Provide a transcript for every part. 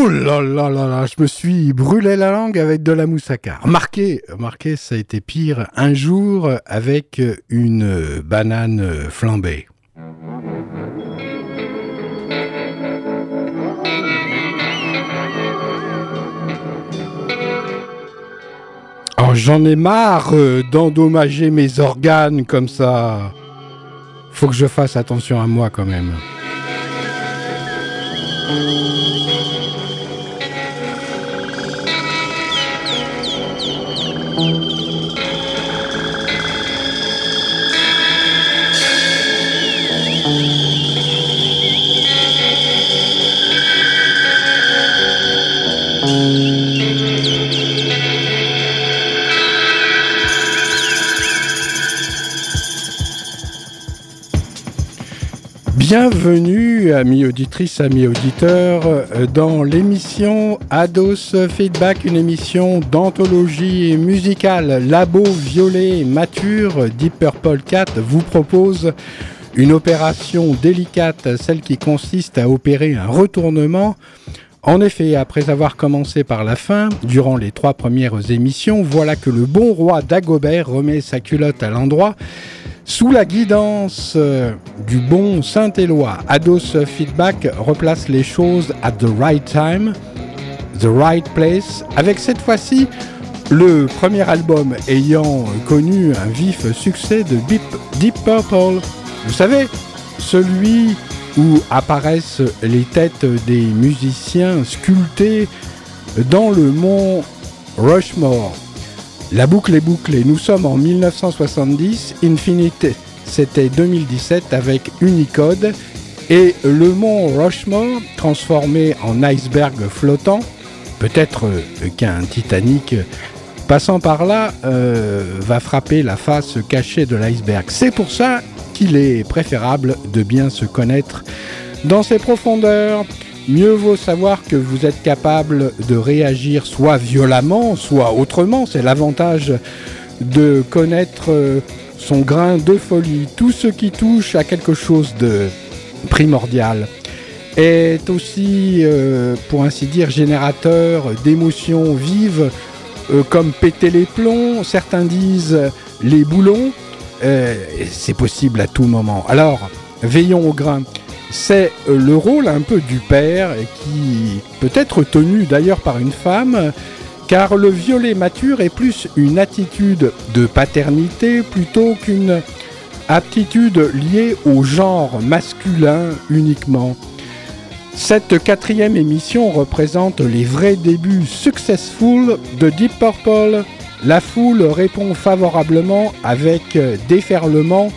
Oh là là là là, je me suis brûlé la langue avec de la moussaka. Remarquez, remarquez, ça a été pire un jour avec une banane flambée. Oh, j'en ai marre euh, d'endommager mes organes comme ça. Faut que je fasse attention à moi quand même. Música Bienvenue, amis auditrices, amis auditeurs, euh, dans l'émission Ados Feedback, une émission d'anthologie musicale. Labo Violet Mature, Deep Purple 4 vous propose une opération délicate, celle qui consiste à opérer un retournement. En effet, après avoir commencé par la fin, durant les trois premières émissions, voilà que le bon roi Dagobert remet sa culotte à l'endroit sous la guidance euh, du bon Saint-Éloi, Ados Feedback replace les choses at the right time, the right place, avec cette fois-ci le premier album ayant connu un vif succès de Deep, Deep Purple. Vous savez, celui où apparaissent les têtes des musiciens sculptés dans le mont Rushmore. La boucle est bouclée. Nous sommes en 1970. Infinite, c'était 2017 avec Unicode. Et le mont Rushmore, transformé en iceberg flottant, peut-être euh, qu'un Titanic passant par là euh, va frapper la face cachée de l'iceberg. C'est pour ça qu'il est préférable de bien se connaître dans ses profondeurs. Mieux vaut savoir que vous êtes capable de réagir soit violemment, soit autrement. C'est l'avantage de connaître euh, son grain de folie. Tout ce qui touche à quelque chose de primordial est aussi, euh, pour ainsi dire, générateur d'émotions vives, euh, comme péter les plombs, certains disent les boulons. c'est possible à tout moment. Alors, veillons au grain c'est euh, le rôle un peu du père qui peut être tenu d'ailleurs par une femme car le violet mature est plus une attitude de paternité plutôt qu'une aptitude liée au genre masculin uniquement. Cette quatrième émission représente les vrais débuts successful de Deep Purple. La foule répond favorablement avec déferlement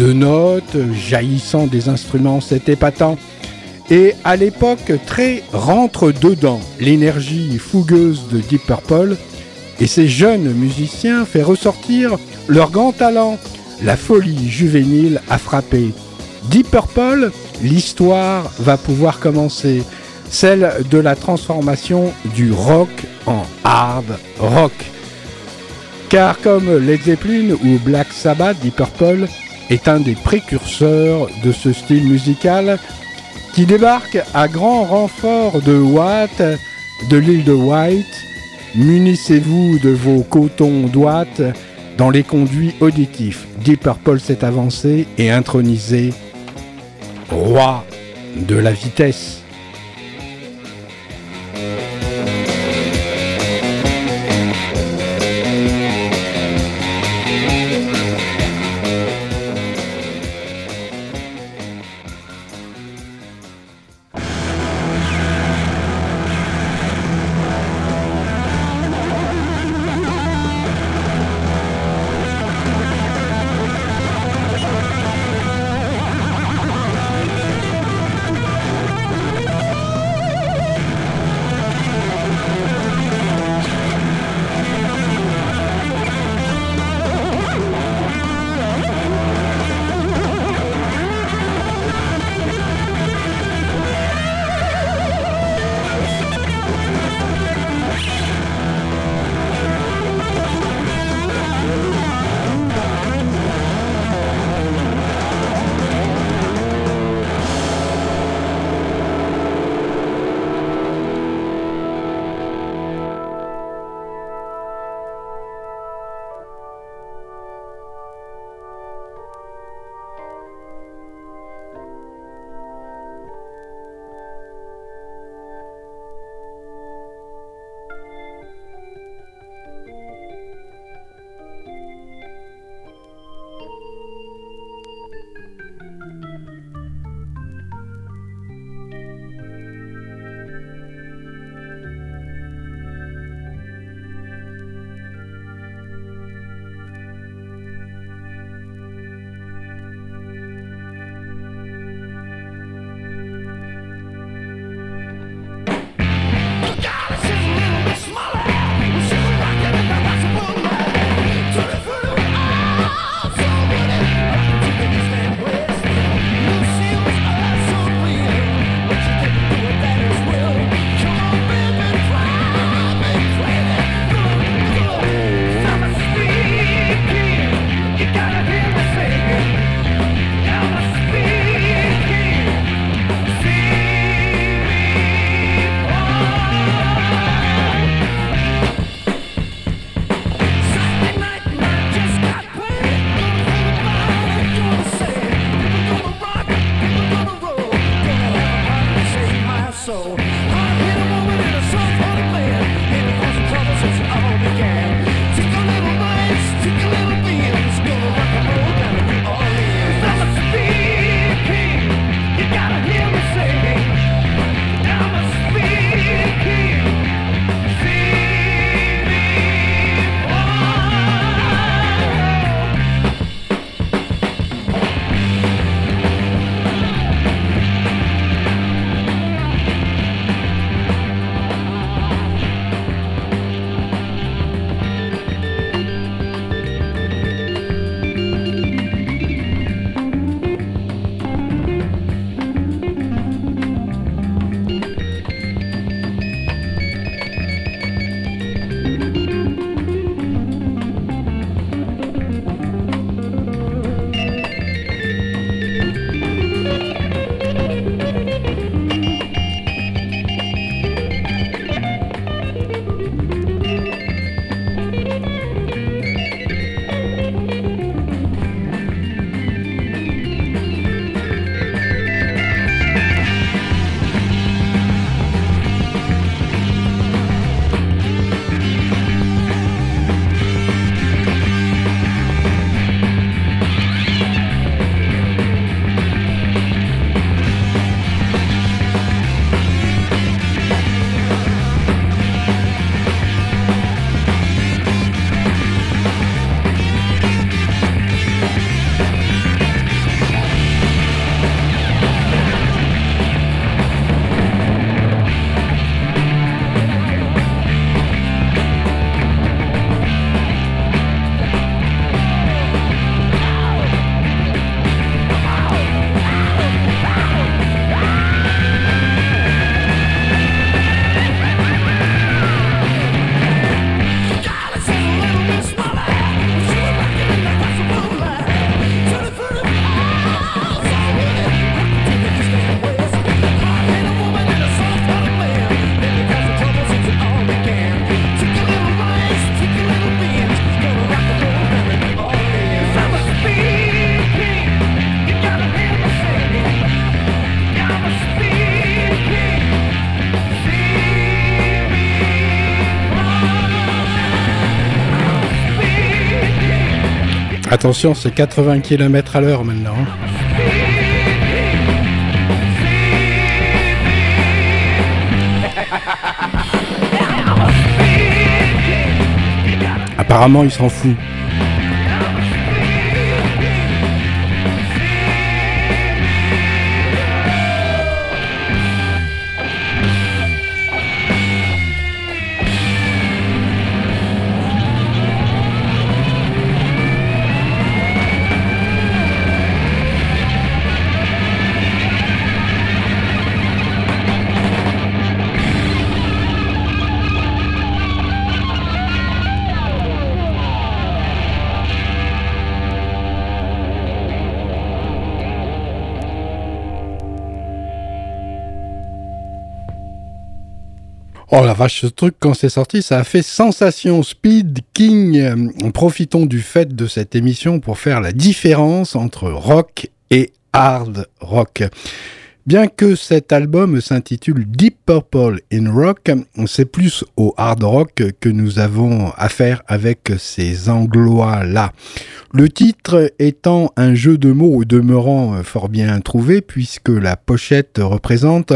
de notes jaillissant des instruments, c'est épatant. Et à l'époque, très rentre dedans l'énergie fougueuse de Deep Purple et ces jeunes musiciens fait ressortir leur grand talent. La folie juvénile a frappé. Deep Purple, l'histoire va pouvoir commencer. Celle de la transformation du rock en hard rock. Car comme Led Zeppelin ou Black Sabbath, Deep Purple est un des précurseurs de ce style musical qui débarque à grand renfort de watts de l'île de White. Munissez-vous de vos cotons droites dans les conduits auditifs. Deep Purple s'est avancé et intronisé roi de la vitesse. Attention, c'est 80 km à l'heure maintenant. Apparemment, il s'en fout. Oh la vache, ce truc, quand c'est sorti, ça a fait sensation. Speed King. Profitons du fait de cette émission pour faire la différence entre rock et hard rock. Bien que cet album s'intitule Deep Purple in Rock, c'est plus au hard rock que nous avons affaire avec ces Anglois-là. Le titre étant un jeu de mots demeurant fort bien trouvé, puisque la pochette représente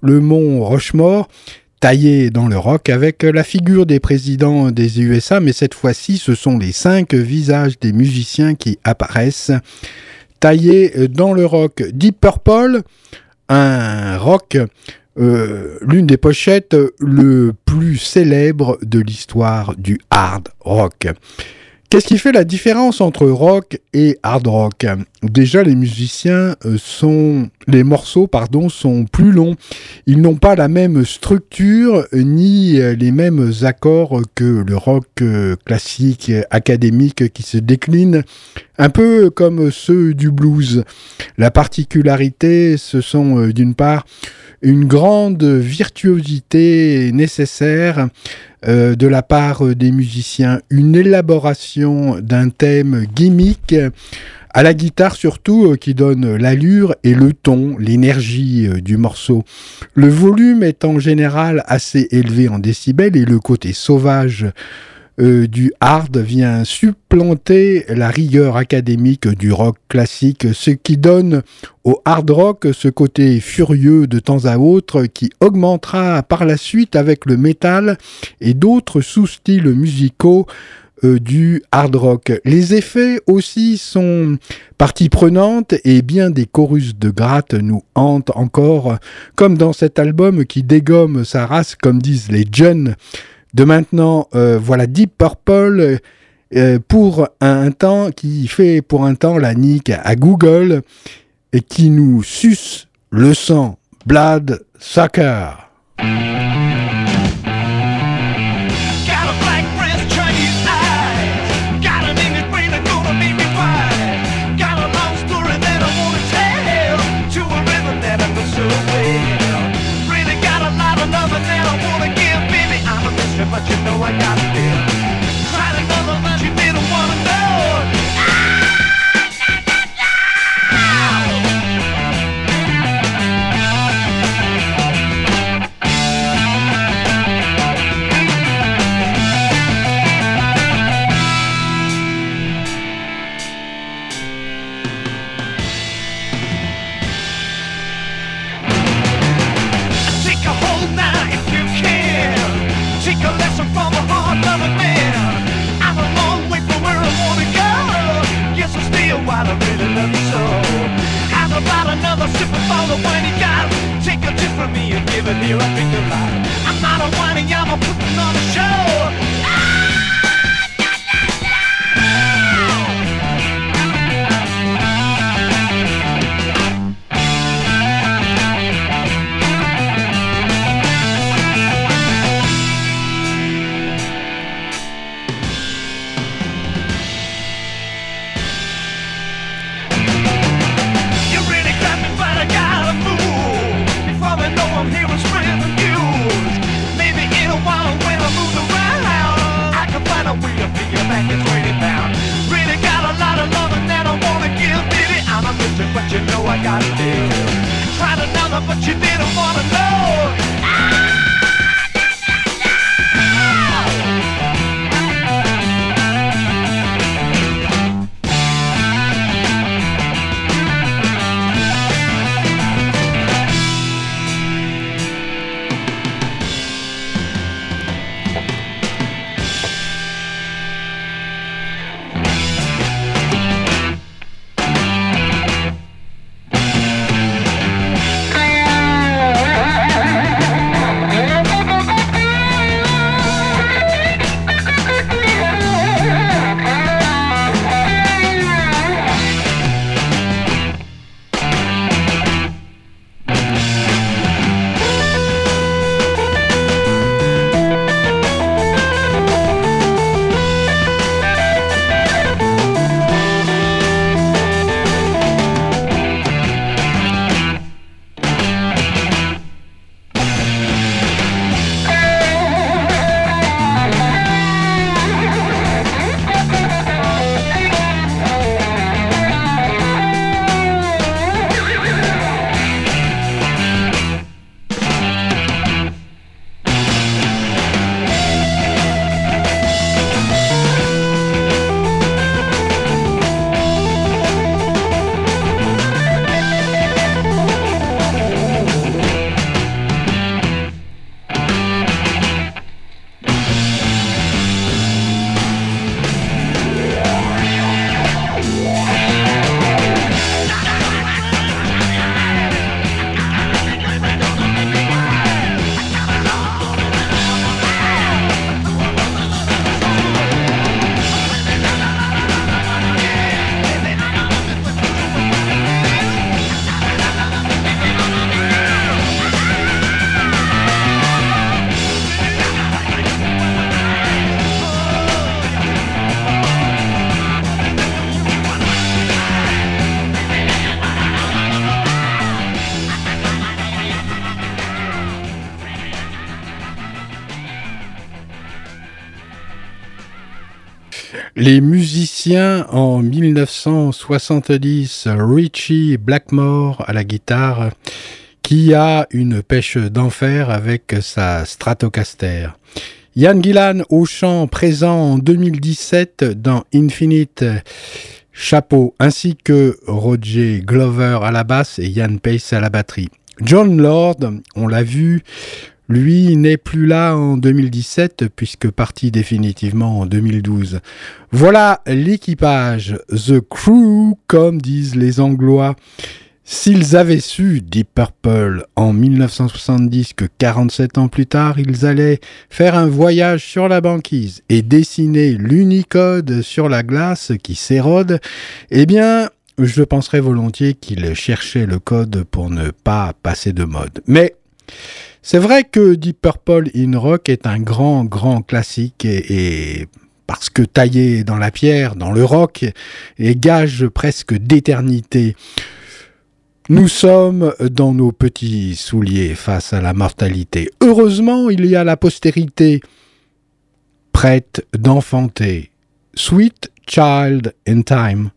le mont Rochemort, taillé dans le rock avec la figure des présidents des USA, mais cette fois-ci ce sont les cinq visages des musiciens qui apparaissent taillés dans le rock. Deep Purple, un rock, euh, l'une des pochettes le plus célèbre de l'histoire du hard rock. Qu'est-ce qui fait la différence entre rock et hard rock? Déjà, les musiciens euh, sont, les morceaux, pardon, sont plus longs. Ils n'ont pas la même structure ni euh, les mêmes accords que le rock euh, classique académique qui se décline un peu comme ceux du blues. La particularité, ce sont d'une part une grande virtuosité nécessaire euh, de la part des musiciens, une élaboration d'un thème gimmick à la guitare surtout euh, qui donne l'allure et le ton, l'énergie euh, du morceau. Le volume est en général assez élevé en décibels et le côté sauvage euh, du hard vient supplanter la rigueur académique du rock classique, ce qui donne au hard rock ce côté furieux de temps à autre qui augmentera par la suite avec le métal et d'autres sous-styles musicaux euh, du hard rock. Les effets aussi sont partie prenante et bien des chorus de gratte nous hantent encore, comme dans cet album qui dégomme sa race, comme disent les jeunes de maintenant, euh, voilà Deep Purple euh, pour un temps qui fait pour un temps la nique à Google et qui nous suce le sang. Blood Sucker. Les musiciens en 1970, Richie Blackmore à la guitare, qui a une pêche d'enfer avec sa Stratocaster. Yann Gillan au chant présent en 2017 dans Infinite Chapeau, ainsi que Roger Glover à la basse et Yann Pace à la batterie. John Lord, on l'a vu, lui n'est plus là en 2017 puisque parti définitivement en 2012. Voilà l'équipage, The Crew comme disent les Anglois. S'ils avaient su, dit Purple, en 1970 que 47 ans plus tard, ils allaient faire un voyage sur la banquise et dessiner l'unicode sur la glace qui s'érode, eh bien, je penserais volontiers qu'ils cherchaient le code pour ne pas passer de mode. Mais c'est vrai que Deep Purple in Rock est un grand, grand classique et, parce que taillé dans la pierre, dans le rock, et gage presque d'éternité. Nous sommes dans nos petits souliers face à la mortalité. Heureusement, il y a la postérité prête d'enfanter. Sweet Child in Time.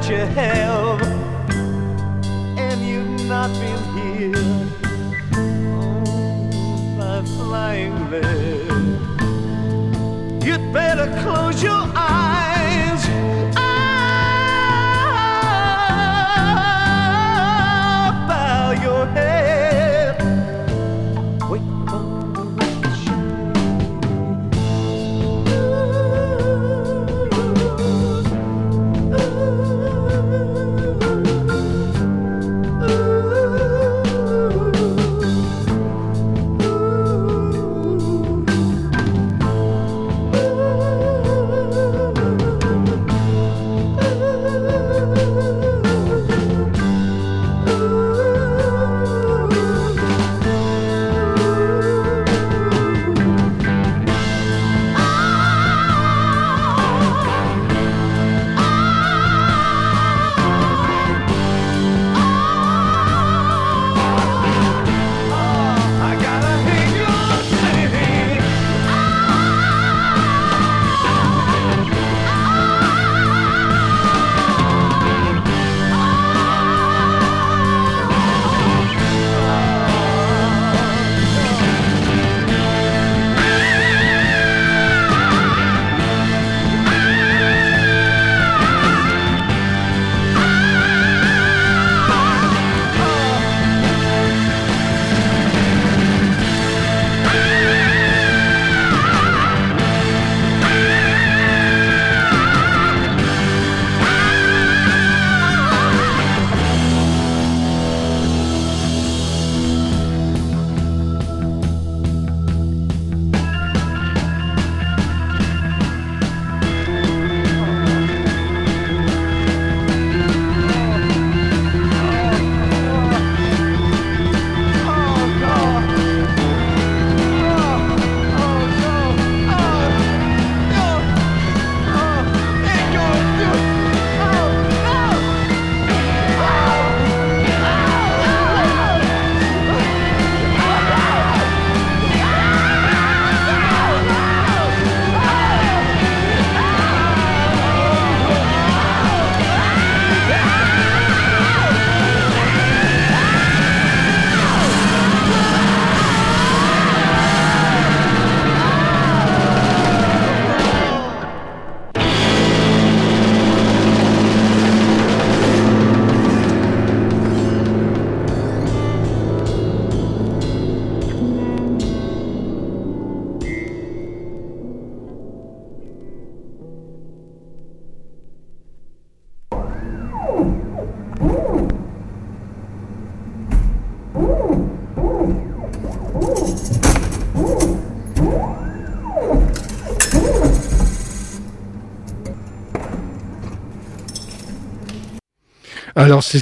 Bet you have. And you've not been here oh, by flying lead. You'd better close your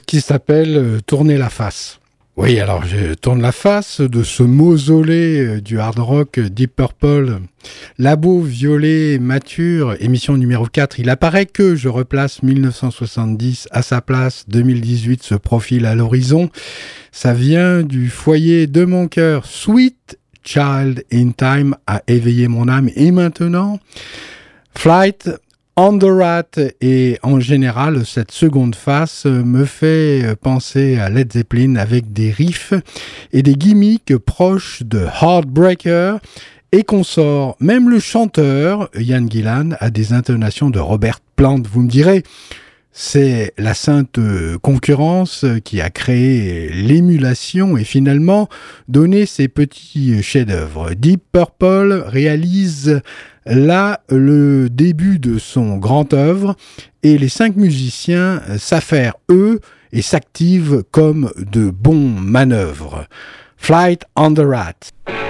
qui s'appelle euh, tourner la face. Oui, alors je tourne la face de ce mausolée euh, du hard rock euh, Deep Purple. Labo violet mature, émission numéro 4. Il apparaît que je replace 1970 à sa place, 2018 se profile à l'horizon. Ça vient du foyer de mon cœur. Sweet Child in Time a éveillé mon âme. Et maintenant, Flight on et en général cette seconde face me fait penser à Led Zeppelin avec des riffs et des gimmicks proches de Heartbreaker et qu'on sort. Même le chanteur Ian Gillan a des intonations de Robert Plant, vous me direz. C'est la sainte concurrence qui a créé l'émulation et finalement donné ces petits chefs-d'œuvre. Deep Purple réalise là le début de son grand œuvre et les cinq musiciens s'affairent eux et s'activent comme de bons manœuvres. Flight on the Rat.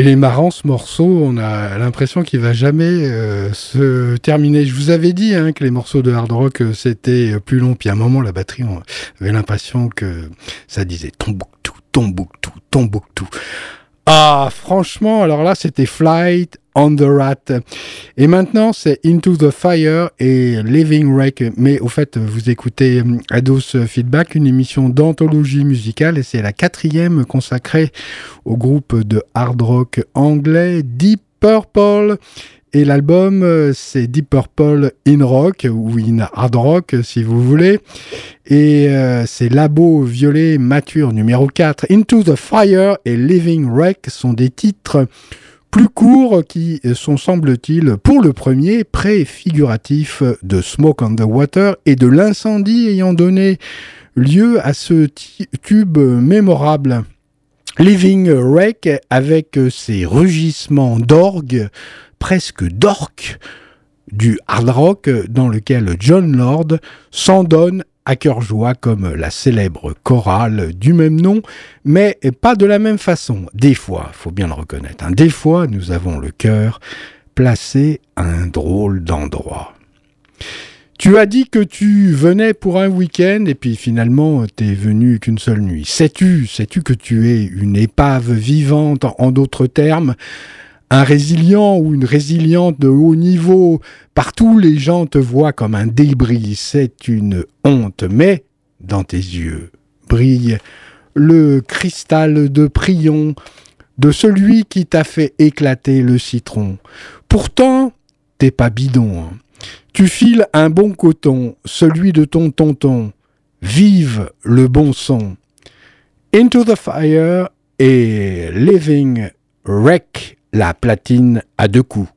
Il est marrant ce morceau, on a l'impression qu'il va jamais euh, se terminer. Je vous avais dit hein, que les morceaux de hard rock euh, c'était plus long, puis à un moment la batterie, on avait l'impression que ça disait Tombouctou, Tombouctou, Tombouctou. Ah, franchement, alors là, c'était Flight on the Rat. Et maintenant, c'est Into the Fire et Living Wreck. Mais au fait, vous écoutez euh, Ados Feedback, une émission d'anthologie musicale, et c'est la quatrième consacrée au groupe de hard rock anglais Deep Purple. Et l'album, euh, c'est Deep Purple in Rock, ou in Hard Rock, si vous voulez. Et euh, c'est Labo Violet Mature numéro 4. Into the Fire et Living Wreck sont des titres plus courts qui sont, semble-t-il, pour le premier, préfiguratifs de Smoke on the Water et de l'incendie ayant donné lieu à ce tube mémorable. Living Wreck avec ses rugissements d'orgue presque d'orque du hard rock dans lequel John Lord s'en donne à cœur joie comme la célèbre chorale du même nom, mais pas de la même façon. Des fois, faut bien le reconnaître, hein, des fois nous avons le cœur placé à un drôle d'endroit. Tu as dit que tu venais pour un week-end et puis finalement t'es venu qu'une seule nuit. Sais-tu, sais-tu que tu es une épave vivante en d'autres termes? Un résilient ou une résiliente de haut niveau, partout les gens te voient comme un débris, c'est une honte, mais dans tes yeux brille le cristal de Prion de celui qui t'a fait éclater le citron. Pourtant, t'es pas bidon. Hein. Tu files un bon coton, celui de ton tonton. Vive le bon son. Into the Fire et Living Wreck la platine à deux coups.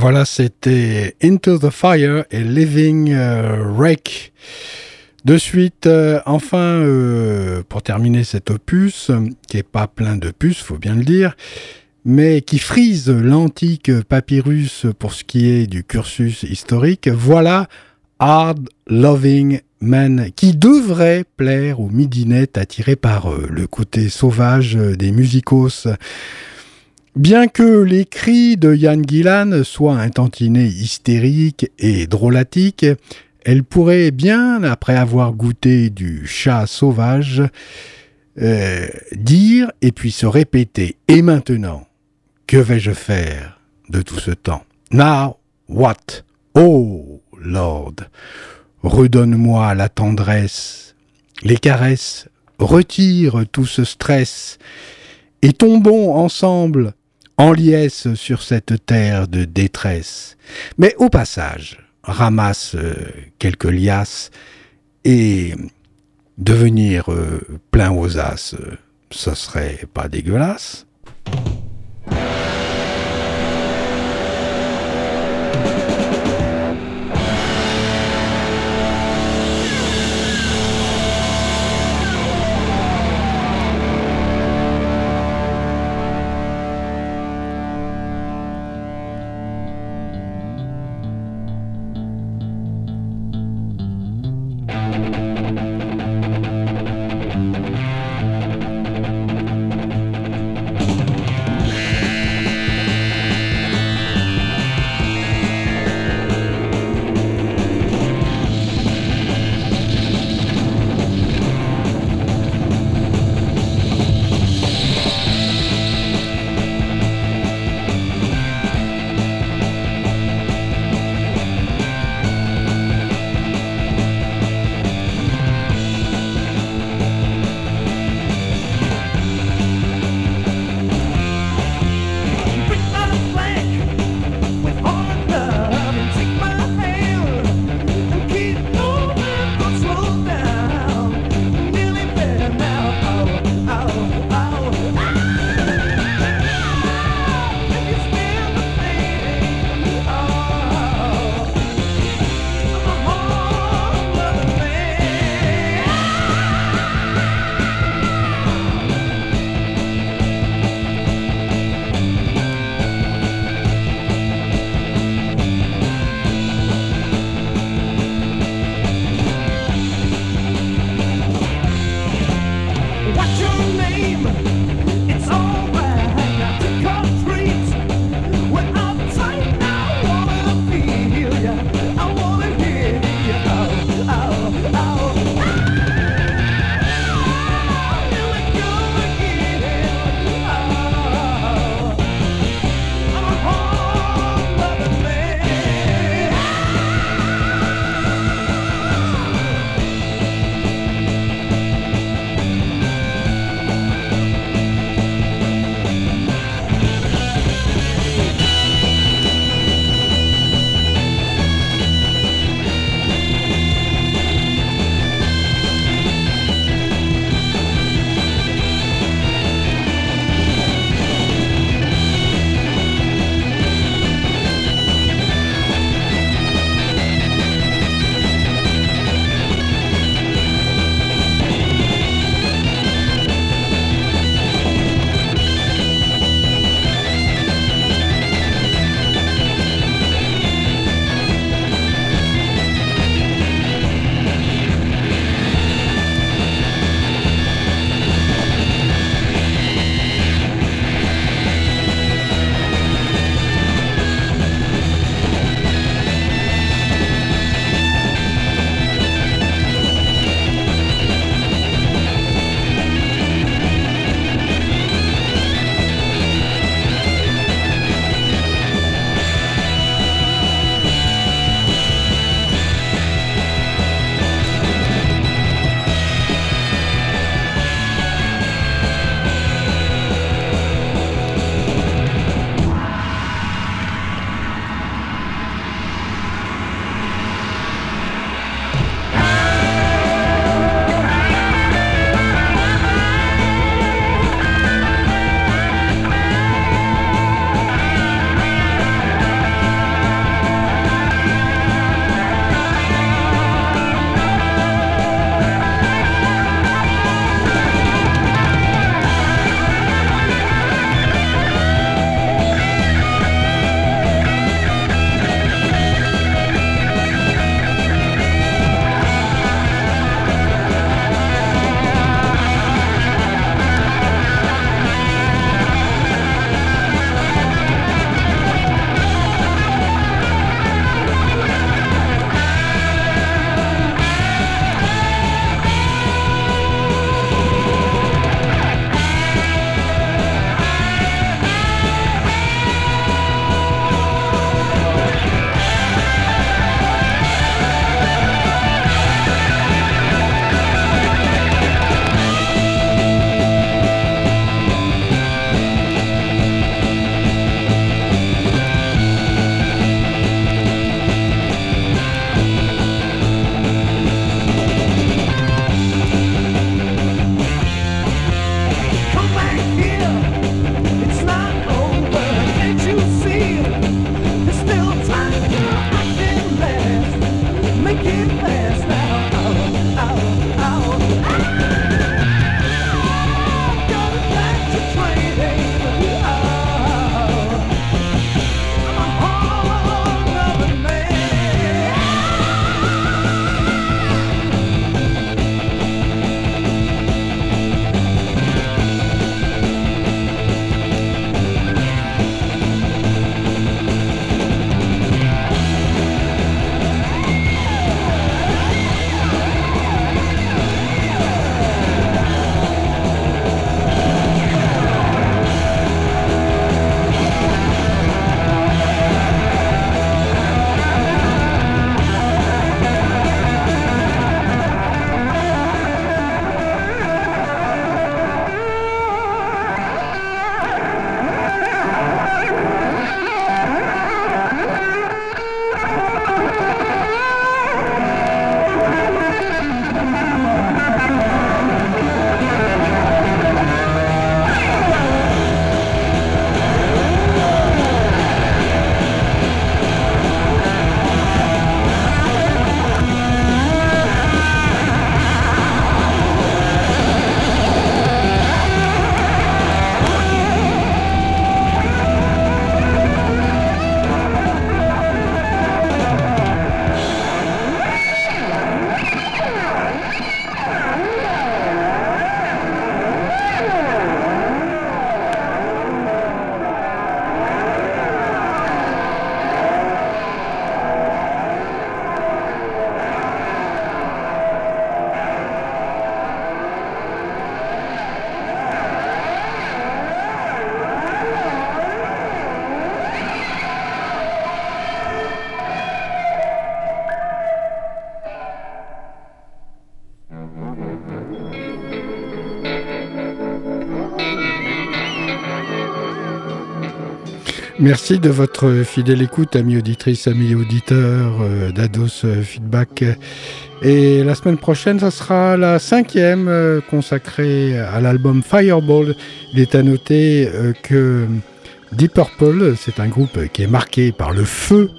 Voilà, c'était Into the Fire et Living euh, Wreck. De suite, euh, enfin, euh, pour terminer cet opus, qui est pas plein de puces, faut bien le dire, mais qui frise l'antique papyrus pour ce qui est du cursus historique, voilà Hard Loving Man, qui devrait plaire aux midinettes attirés par le côté sauvage des musicos. Bien que les cris de Yann Gillan soient un tantinet hystérique et drôlatique, elle pourrait bien, après avoir goûté du chat sauvage, euh, dire et puis se répéter Et maintenant, que vais-je faire de tout ce temps? Now, what Oh, Lord, redonne-moi la tendresse, les caresses, retire tout ce stress, et tombons ensemble en liesse sur cette terre de détresse. Mais au passage, ramasse euh, quelques liasses et devenir euh, plein aux as, euh, ce serait pas dégueulasse. Merci de votre fidèle écoute, amis auditrices, amis auditeurs euh, d'Ados Feedback. Et la semaine prochaine, ça sera la cinquième euh, consacrée à l'album Fireball. Il est à noter euh, que Deep Purple, c'est un groupe qui est marqué par le feu